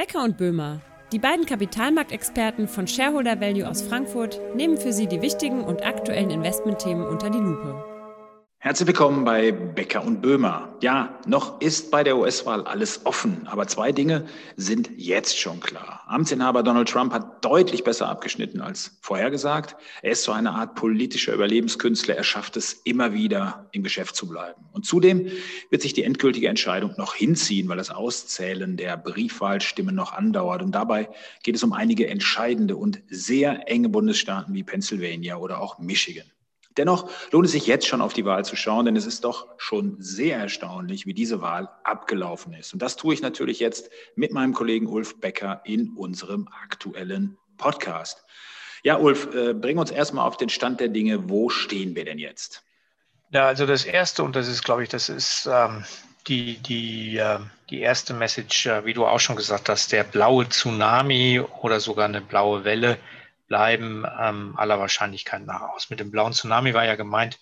Becker und Böhmer, die beiden Kapitalmarktexperten von Shareholder Value aus Frankfurt, nehmen für Sie die wichtigen und aktuellen Investmentthemen unter die Lupe. Herzlich willkommen bei Becker und Böhmer. Ja, noch ist bei der US-Wahl alles offen, aber zwei Dinge sind jetzt schon klar. Amtsinhaber Donald Trump hat deutlich besser abgeschnitten als vorhergesagt. Er ist so eine Art politischer Überlebenskünstler. Er schafft es immer wieder, im Geschäft zu bleiben. Und zudem wird sich die endgültige Entscheidung noch hinziehen, weil das Auszählen der Briefwahlstimmen noch andauert. Und dabei geht es um einige entscheidende und sehr enge Bundesstaaten wie Pennsylvania oder auch Michigan. Dennoch lohnt es sich jetzt schon auf die Wahl zu schauen, denn es ist doch schon sehr erstaunlich, wie diese Wahl abgelaufen ist. Und das tue ich natürlich jetzt mit meinem Kollegen Ulf Becker in unserem aktuellen Podcast. Ja, Ulf, äh, bring uns erstmal auf den Stand der Dinge. Wo stehen wir denn jetzt? Ja, also das Erste, und das ist, glaube ich, das ist ähm, die, die, äh, die erste Message, äh, wie du auch schon gesagt hast, der blaue Tsunami oder sogar eine blaue Welle bleiben ähm, aller Wahrscheinlichkeit nach aus. Mit dem blauen Tsunami war ja gemeint,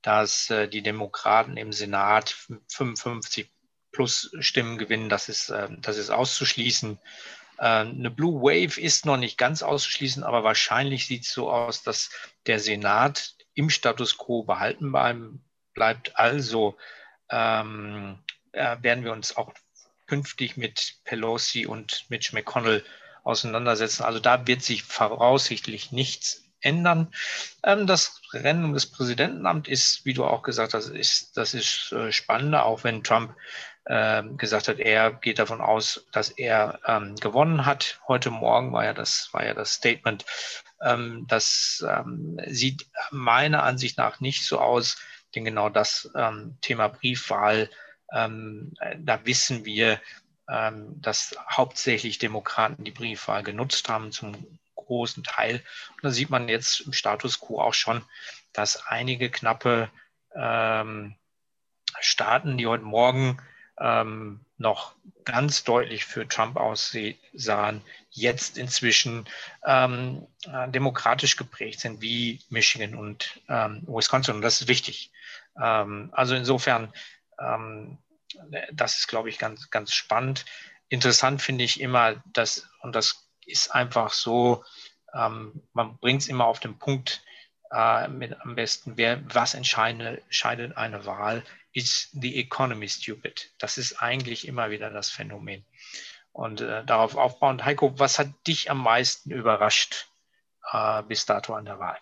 dass äh, die Demokraten im Senat 55 plus Stimmen gewinnen. Das ist, äh, das ist auszuschließen. Äh, eine Blue Wave ist noch nicht ganz auszuschließen, aber wahrscheinlich sieht es so aus, dass der Senat im Status quo behalten bleibt. Also ähm, äh, werden wir uns auch künftig mit Pelosi und Mitch McConnell auseinandersetzen. Also da wird sich voraussichtlich nichts ändern. Ähm, das Rennen um das Präsidentenamt ist, wie du auch gesagt hast, ist, das ist äh, spannender, auch wenn Trump äh, gesagt hat, er geht davon aus, dass er ähm, gewonnen hat. Heute Morgen war ja das, war ja das Statement. Ähm, das ähm, sieht meiner Ansicht nach nicht so aus, denn genau das ähm, Thema Briefwahl, ähm, da wissen wir, ähm, dass hauptsächlich Demokraten die Briefwahl genutzt haben zum großen Teil. Und da sieht man jetzt im Status quo auch schon, dass einige knappe ähm, Staaten, die heute Morgen ähm, noch ganz deutlich für Trump aussahen, jetzt inzwischen ähm, demokratisch geprägt sind, wie Michigan und ähm, Wisconsin. Und das ist wichtig. Ähm, also insofern ähm, das ist, glaube ich, ganz, ganz spannend. Interessant finde ich immer, dass, und das ist einfach so, ähm, man bringt es immer auf den Punkt äh, mit am besten, wer, was entscheidet, eine Wahl, ist the economy stupid. Das ist eigentlich immer wieder das Phänomen. Und äh, darauf aufbauend, Heiko, was hat dich am meisten überrascht äh, bis dato an der Wahl?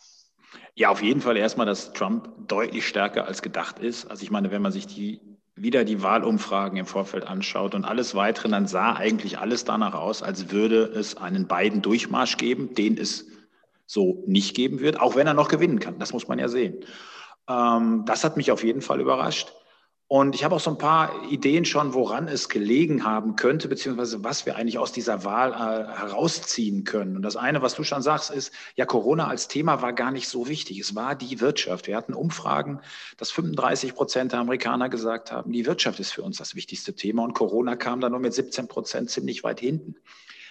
Ja, auf jeden Fall erstmal, dass Trump deutlich stärker als gedacht ist. Also ich meine, wenn man sich die wieder die Wahlumfragen im Vorfeld anschaut und alles weitere, dann sah eigentlich alles danach aus, als würde es einen beiden Durchmarsch geben, den es so nicht geben wird, auch wenn er noch gewinnen kann. Das muss man ja sehen. Ähm, das hat mich auf jeden Fall überrascht. Und ich habe auch so ein paar Ideen schon, woran es gelegen haben könnte, beziehungsweise was wir eigentlich aus dieser Wahl äh, herausziehen können. Und das eine, was du schon sagst, ist, ja, Corona als Thema war gar nicht so wichtig. Es war die Wirtschaft. Wir hatten Umfragen, dass 35 Prozent der Amerikaner gesagt haben, die Wirtschaft ist für uns das wichtigste Thema. Und Corona kam dann nur mit 17 Prozent ziemlich weit hinten.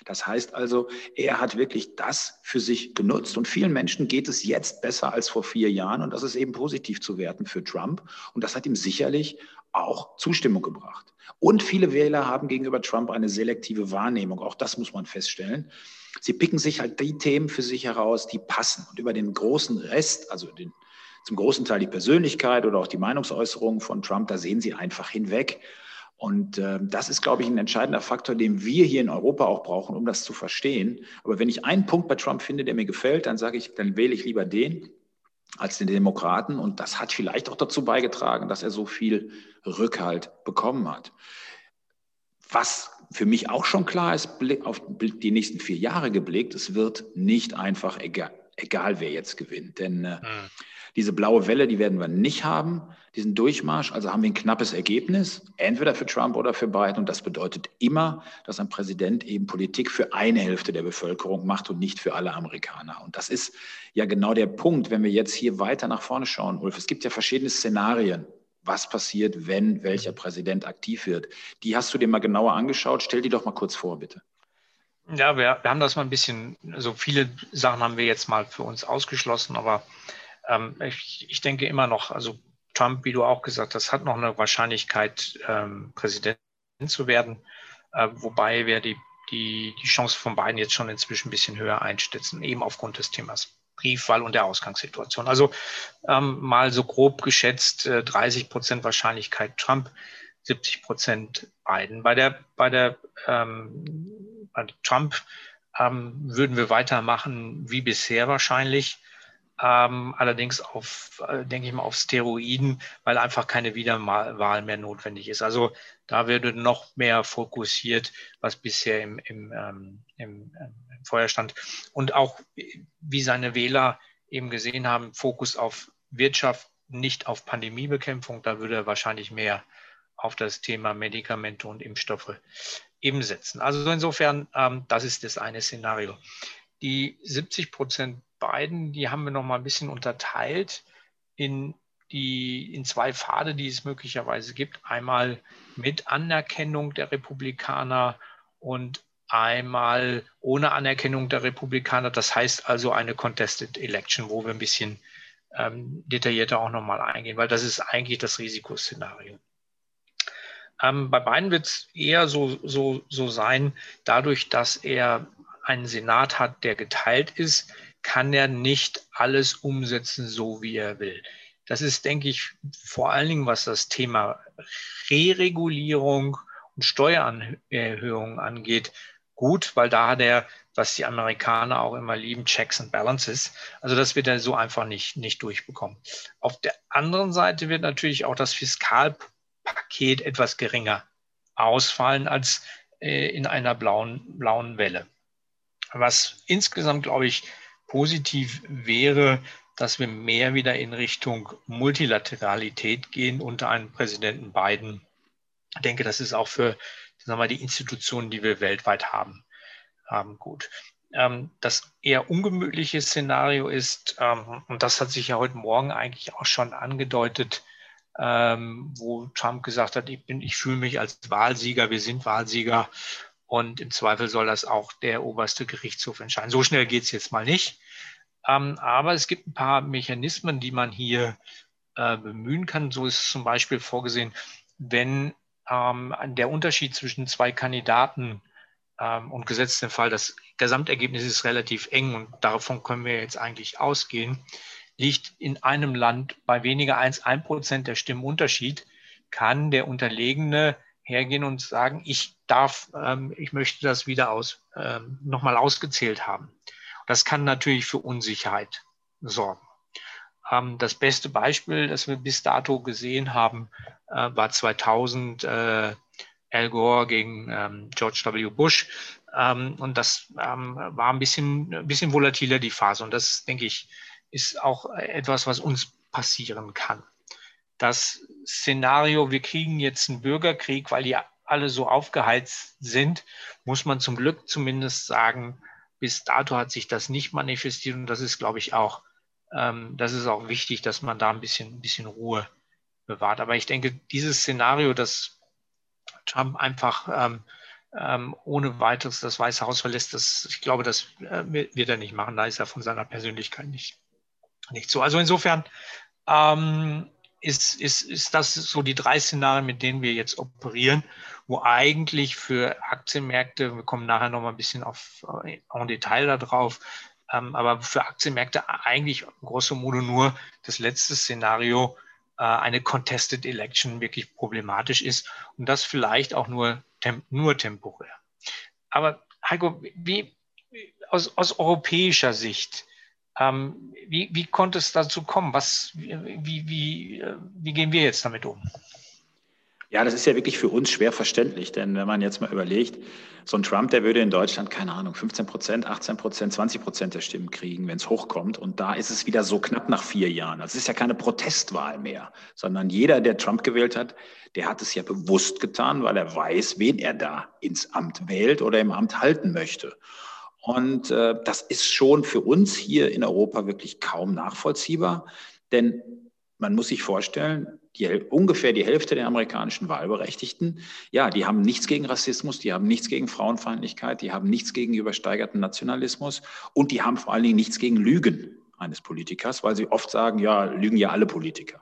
Das heißt also, er hat wirklich das für sich genutzt und vielen Menschen geht es jetzt besser als vor vier Jahren und das ist eben positiv zu werten für Trump und das hat ihm sicherlich auch Zustimmung gebracht. Und viele Wähler haben gegenüber Trump eine selektive Wahrnehmung, auch das muss man feststellen. Sie picken sich halt die Themen für sich heraus, die passen und über den großen Rest, also den, zum großen Teil die Persönlichkeit oder auch die Meinungsäußerungen von Trump, da sehen sie einfach hinweg. Und äh, das ist, glaube ich, ein entscheidender Faktor, den wir hier in Europa auch brauchen, um das zu verstehen. Aber wenn ich einen Punkt bei Trump finde, der mir gefällt, dann sage ich, dann wähle ich lieber den als den Demokraten. Und das hat vielleicht auch dazu beigetragen, dass er so viel Rückhalt bekommen hat. Was für mich auch schon klar ist, auf die nächsten vier Jahre geblickt, es wird nicht einfach egal, egal wer jetzt gewinnt. Denn äh, hm. Diese blaue Welle, die werden wir nicht haben, diesen Durchmarsch. Also haben wir ein knappes Ergebnis, entweder für Trump oder für Biden. Und das bedeutet immer, dass ein Präsident eben Politik für eine Hälfte der Bevölkerung macht und nicht für alle Amerikaner. Und das ist ja genau der Punkt, wenn wir jetzt hier weiter nach vorne schauen, Ulf. Es gibt ja verschiedene Szenarien was passiert, wenn welcher Präsident aktiv wird. Die hast du dir mal genauer angeschaut. Stell die doch mal kurz vor, bitte. Ja, wir, wir haben das mal ein bisschen, so viele Sachen haben wir jetzt mal für uns ausgeschlossen, aber ähm, ich, ich, denke immer noch, also Trump, wie du auch gesagt hast, hat noch eine Wahrscheinlichkeit, ähm, Präsident zu werden, äh, wobei wir die, die, die Chance von beiden jetzt schon inzwischen ein bisschen höher einstützen, eben aufgrund des Themas Briefwahl und der Ausgangssituation. Also ähm, mal so grob geschätzt äh, 30 Prozent Wahrscheinlichkeit Trump, 70 Prozent Biden. Bei der, bei der ähm, bei Trump ähm, würden wir weitermachen wie bisher wahrscheinlich ähm, allerdings auf, äh, denke ich mal, auf Steroiden, weil einfach keine Wiederwahl mehr notwendig ist. Also da würde noch mehr fokussiert, was bisher im, im, ähm, im, ähm, im Feuer stand. Und auch, wie seine Wähler eben gesehen haben, Fokus auf Wirtschaft, nicht auf Pandemiebekämpfung. Da würde er wahrscheinlich mehr auf das Thema Medikamente und Impfstoffe eben setzen. Also insofern, ähm, das ist das eine Szenario. Die 70 Prozent beiden, die haben wir noch mal ein bisschen unterteilt in die in zwei Pfade, die es möglicherweise gibt. Einmal mit Anerkennung der Republikaner und einmal ohne Anerkennung der Republikaner. Das heißt also eine Contested Election, wo wir ein bisschen ähm, detaillierter auch nochmal eingehen, weil das ist eigentlich das Risikoszenario. Ähm, bei beiden wird es eher so, so, so sein, dadurch, dass er einen Senat hat, der geteilt ist, kann er nicht alles umsetzen, so wie er will. Das ist, denke ich, vor allen Dingen, was das Thema Re-Regulierung und Steuererhöhungen angeht, gut, weil da hat er, was die Amerikaner auch immer lieben, Checks and Balances. Also das wird er so einfach nicht, nicht durchbekommen. Auf der anderen Seite wird natürlich auch das Fiskalpaket etwas geringer ausfallen als äh, in einer blauen, blauen Welle. Was insgesamt, glaube ich, positiv wäre, dass wir mehr wieder in Richtung Multilateralität gehen unter einem Präsidenten Biden. Ich denke, das ist auch für sagen wir, die Institutionen, die wir weltweit haben, haben gut. Ähm, das eher ungemütliche Szenario ist, ähm, und das hat sich ja heute Morgen eigentlich auch schon angedeutet, ähm, wo Trump gesagt hat, ich, bin, ich fühle mich als Wahlsieger, wir sind Wahlsieger und im Zweifel soll das auch der oberste Gerichtshof entscheiden. So schnell geht es jetzt mal nicht. Ähm, aber es gibt ein paar Mechanismen, die man hier äh, bemühen kann. So ist zum Beispiel vorgesehen, wenn ähm, der Unterschied zwischen zwei Kandidaten ähm, und gesetzt den Fall, das Gesamtergebnis ist relativ eng und davon können wir jetzt eigentlich ausgehen, liegt in einem Land bei weniger als ein Prozent der Stimmen Unterschied, kann der Unterlegene hergehen und sagen, ich darf, ähm, ich möchte das wieder aus, ähm, nochmal ausgezählt haben. Das kann natürlich für Unsicherheit sorgen. Ähm, das beste Beispiel, das wir bis dato gesehen haben, äh, war 2000 äh, Al Gore gegen ähm, George W. Bush. Ähm, und das ähm, war ein bisschen, ein bisschen volatiler, die Phase. Und das, denke ich, ist auch etwas, was uns passieren kann das Szenario, wir kriegen jetzt einen Bürgerkrieg, weil die alle so aufgeheizt sind, muss man zum Glück zumindest sagen, bis dato hat sich das nicht manifestiert und das ist, glaube ich, auch, ähm, das ist auch wichtig, dass man da ein bisschen, ein bisschen Ruhe bewahrt. Aber ich denke, dieses Szenario, dass Trump einfach ähm, ähm, ohne weiteres das Weiße Haus verlässt, das, ich glaube, das äh, wird er nicht machen. Da ist er von seiner Persönlichkeit nicht, nicht so. Also insofern ähm, ist, ist, ist das so die drei Szenarien, mit denen wir jetzt operieren, wo eigentlich für Aktienmärkte, wir kommen nachher noch mal ein bisschen auf äh, en Detail darauf, ähm, aber für Aktienmärkte eigentlich grosso modo nur das letzte Szenario, äh, eine Contested Election wirklich problematisch ist und das vielleicht auch nur, temp nur temporär. Aber Heiko, wie aus, aus europäischer Sicht, ähm, wie, wie konnte es dazu kommen? Was, wie, wie, wie gehen wir jetzt damit um? Ja, das ist ja wirklich für uns schwer verständlich, denn wenn man jetzt mal überlegt, so ein Trump, der würde in Deutschland, keine Ahnung, 15 Prozent, 18 Prozent, 20 Prozent der Stimmen kriegen, wenn es hochkommt. Und da ist es wieder so knapp nach vier Jahren. Das ist ja keine Protestwahl mehr, sondern jeder, der Trump gewählt hat, der hat es ja bewusst getan, weil er weiß, wen er da ins Amt wählt oder im Amt halten möchte. Und äh, das ist schon für uns hier in Europa wirklich kaum nachvollziehbar, denn man muss sich vorstellen, die, ungefähr die Hälfte der amerikanischen Wahlberechtigten, ja, die haben nichts gegen Rassismus, die haben nichts gegen Frauenfeindlichkeit, die haben nichts gegen übersteigerten Nationalismus und die haben vor allen Dingen nichts gegen Lügen eines Politikers, weil sie oft sagen, ja, lügen ja alle Politiker.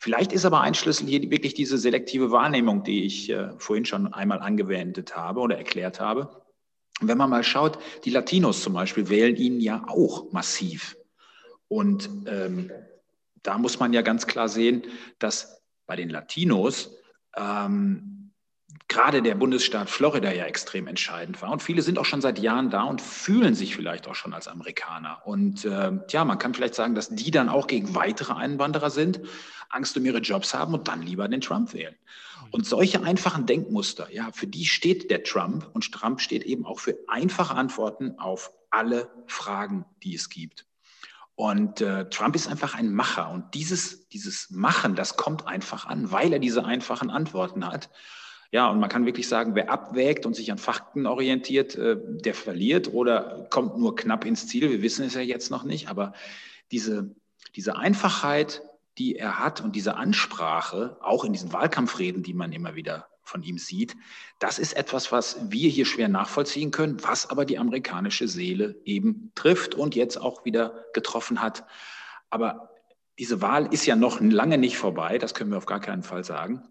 Vielleicht ist aber ein Schlüssel hier wirklich diese selektive Wahrnehmung, die ich äh, vorhin schon einmal angewendet habe oder erklärt habe. Und wenn man mal schaut, die Latinos zum Beispiel wählen ihn ja auch massiv. Und ähm, da muss man ja ganz klar sehen, dass bei den Latinos ähm, gerade der Bundesstaat Florida ja extrem entscheidend war. Und viele sind auch schon seit Jahren da und fühlen sich vielleicht auch schon als Amerikaner. Und äh, ja, man kann vielleicht sagen, dass die dann auch gegen weitere Einwanderer sind, Angst um ihre Jobs haben und dann lieber den Trump wählen. Und solche einfachen Denkmuster, ja, für die steht der Trump und Trump steht eben auch für einfache Antworten auf alle Fragen, die es gibt. Und äh, Trump ist einfach ein Macher. Und dieses, dieses Machen, das kommt einfach an, weil er diese einfachen Antworten hat. Ja, und man kann wirklich sagen, wer abwägt und sich an Fakten orientiert, äh, der verliert oder kommt nur knapp ins Ziel. Wir wissen es ja jetzt noch nicht, aber diese, diese Einfachheit, die er hat und diese Ansprache, auch in diesen Wahlkampfreden, die man immer wieder von ihm sieht, das ist etwas, was wir hier schwer nachvollziehen können, was aber die amerikanische Seele eben trifft und jetzt auch wieder getroffen hat. Aber diese Wahl ist ja noch lange nicht vorbei, das können wir auf gar keinen Fall sagen.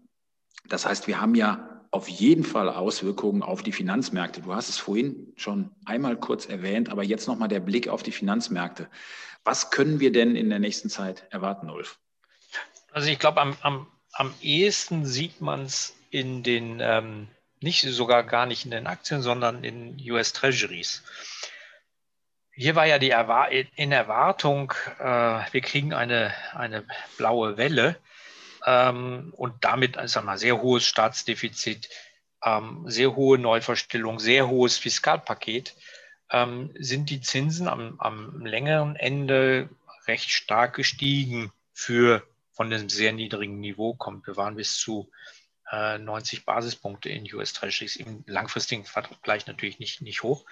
Das heißt, wir haben ja auf jeden Fall Auswirkungen auf die Finanzmärkte. Du hast es vorhin schon einmal kurz erwähnt, aber jetzt nochmal der Blick auf die Finanzmärkte. Was können wir denn in der nächsten Zeit erwarten, Ulf? Also ich glaube, am, am, am ehesten sieht man es in den, ähm, nicht sogar gar nicht in den Aktien, sondern in US Treasuries. Hier war ja die Erwar in Erwartung, äh, wir kriegen eine, eine blaue Welle ähm, und damit also mal, sehr hohes Staatsdefizit, ähm, sehr hohe Neuverstellung, sehr hohes Fiskalpaket, ähm, sind die Zinsen am, am längeren Ende recht stark gestiegen für von einem sehr niedrigen Niveau kommt. Wir waren bis zu äh, 90 Basispunkte in US Treasuries, im langfristigen Vergleich natürlich nicht, nicht hoch.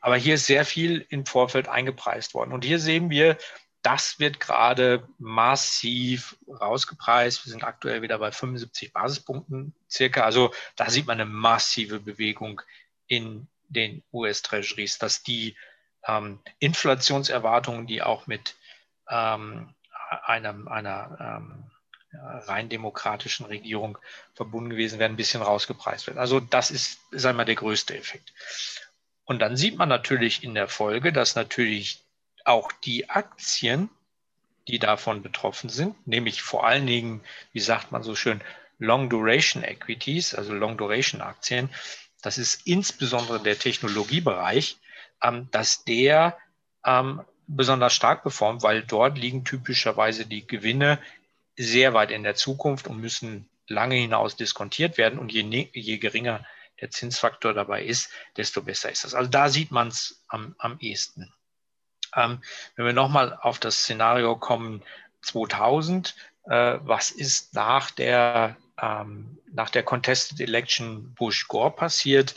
Aber hier ist sehr viel im Vorfeld eingepreist worden. Und hier sehen wir, das wird gerade massiv rausgepreist. Wir sind aktuell wieder bei 75 Basispunkten circa. Also da sieht man eine massive Bewegung in den US-Treasuries, dass die ähm, Inflationserwartungen, die auch mit ähm, einem, einer ähm, rein demokratischen Regierung verbunden gewesen wären, ein bisschen rausgepreist werden. Also das ist, sagen wir mal, der größte Effekt. Und dann sieht man natürlich in der Folge, dass natürlich auch die Aktien, die davon betroffen sind, nämlich vor allen Dingen, wie sagt man so schön, Long Duration Equities, also Long Duration Aktien, das ist insbesondere der Technologiebereich, ähm, dass der ähm, besonders stark performt, weil dort liegen typischerweise die Gewinne sehr weit in der Zukunft und müssen lange hinaus diskontiert werden. Und je, ne-, je geringer der Zinsfaktor dabei ist, desto besser ist das. Also da sieht man es am, am ehesten. Ähm, wenn wir nochmal auf das Szenario kommen, 2000, äh, was ist nach der, ähm, nach der Contested Election Bush-Gore passiert?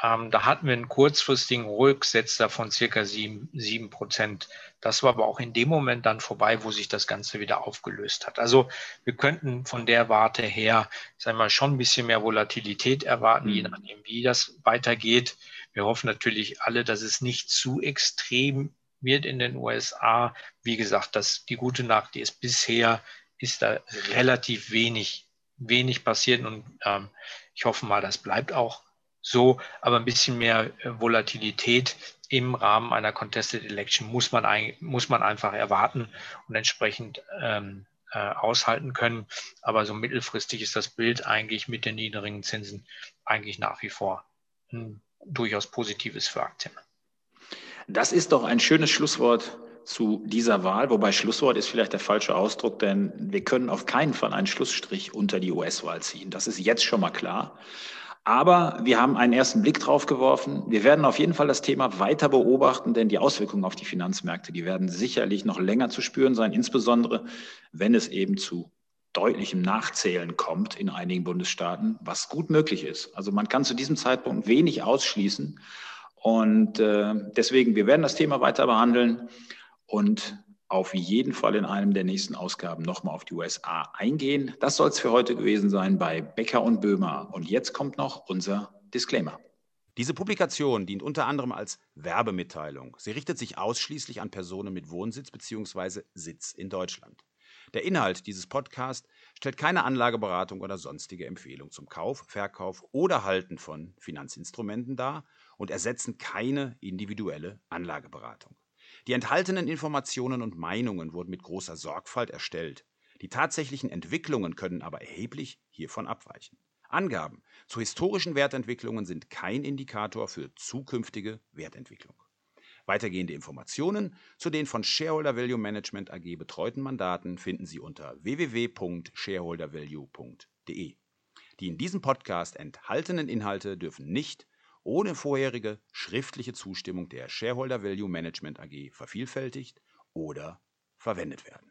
Ähm, da hatten wir einen kurzfristigen Rücksetzer von circa sieben, sieben Prozent. Das war aber auch in dem Moment dann vorbei, wo sich das Ganze wieder aufgelöst hat. Also wir könnten von der Warte her, sagen wir mal, schon ein bisschen mehr Volatilität erwarten, mhm. je nachdem, wie das weitergeht. Wir hoffen natürlich alle, dass es nicht zu extrem wird in den USA. Wie gesagt, das, die gute Nacht, die ist bisher, ist da relativ wenig, wenig passiert und ähm, ich hoffe mal, das bleibt auch so, aber ein bisschen mehr äh, Volatilität im Rahmen einer Contested Election muss man, ein, muss man einfach erwarten und entsprechend ähm, äh, aushalten können. Aber so mittelfristig ist das Bild eigentlich mit den niedrigen Zinsen eigentlich nach wie vor ein durchaus positives für Aktien. Das ist doch ein schönes Schlusswort zu dieser Wahl, wobei Schlusswort ist vielleicht der falsche Ausdruck, denn wir können auf keinen Fall einen Schlussstrich unter die US-Wahl ziehen. Das ist jetzt schon mal klar. Aber wir haben einen ersten Blick drauf geworfen. Wir werden auf jeden Fall das Thema weiter beobachten, denn die Auswirkungen auf die Finanzmärkte, die werden sicherlich noch länger zu spüren sein, insbesondere wenn es eben zu deutlichem Nachzählen kommt in einigen Bundesstaaten, was gut möglich ist. Also man kann zu diesem Zeitpunkt wenig ausschließen. Und äh, deswegen, wir werden das Thema weiter behandeln und auf jeden Fall in einem der nächsten Ausgaben nochmal auf die USA eingehen. Das soll es für heute gewesen sein bei Becker und Böhmer. Und jetzt kommt noch unser Disclaimer. Diese Publikation dient unter anderem als Werbemitteilung. Sie richtet sich ausschließlich an Personen mit Wohnsitz bzw. Sitz in Deutschland. Der Inhalt dieses Podcasts stellt keine Anlageberatung oder sonstige Empfehlung zum Kauf, Verkauf oder Halten von Finanzinstrumenten dar und ersetzen keine individuelle Anlageberatung. Die enthaltenen Informationen und Meinungen wurden mit großer Sorgfalt erstellt. Die tatsächlichen Entwicklungen können aber erheblich hiervon abweichen. Angaben zu historischen Wertentwicklungen sind kein Indikator für zukünftige Wertentwicklung. Weitergehende Informationen zu den von Shareholder Value Management AG betreuten Mandaten finden Sie unter www.shareholdervalue.de. Die in diesem Podcast enthaltenen Inhalte dürfen nicht ohne vorherige schriftliche Zustimmung der Shareholder Value Management AG vervielfältigt oder verwendet werden.